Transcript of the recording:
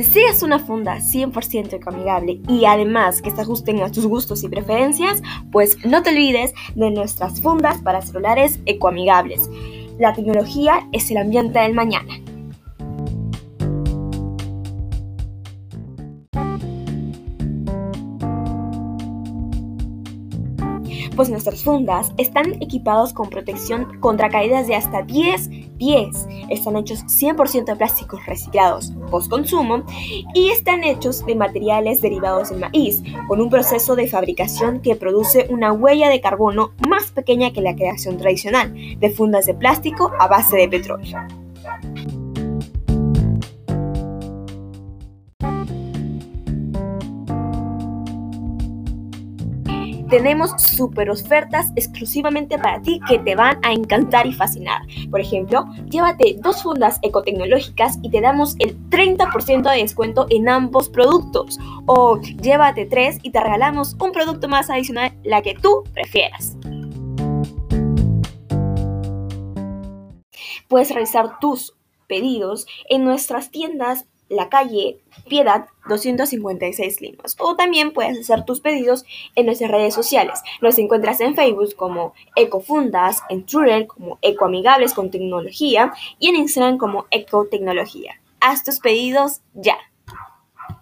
¿Deseas una funda 100% ecoamigable y además que se ajusten a tus gustos y preferencias? Pues no te olvides de nuestras fundas para celulares ecoamigables. La tecnología es el ambiente del mañana. Pues nuestras fundas están equipados con protección contra caídas de hasta 10 pies. Están hechos 100% de plásticos reciclados post consumo y están hechos de materiales derivados del maíz, con un proceso de fabricación que produce una huella de carbono más pequeña que la creación tradicional de fundas de plástico a base de petróleo. Tenemos super ofertas exclusivamente para ti que te van a encantar y fascinar. Por ejemplo, llévate dos fundas ecotecnológicas y te damos el 30% de descuento en ambos productos. O llévate tres y te regalamos un producto más adicional, la que tú prefieras. Puedes realizar tus pedidos en nuestras tiendas la calle Piedad 256 Limas. O también puedes hacer tus pedidos en nuestras redes sociales. Nos encuentras en Facebook como Ecofundas, en Twitter como Ecoamigables con Tecnología y en Instagram como Ecotecnología. Haz tus pedidos ya.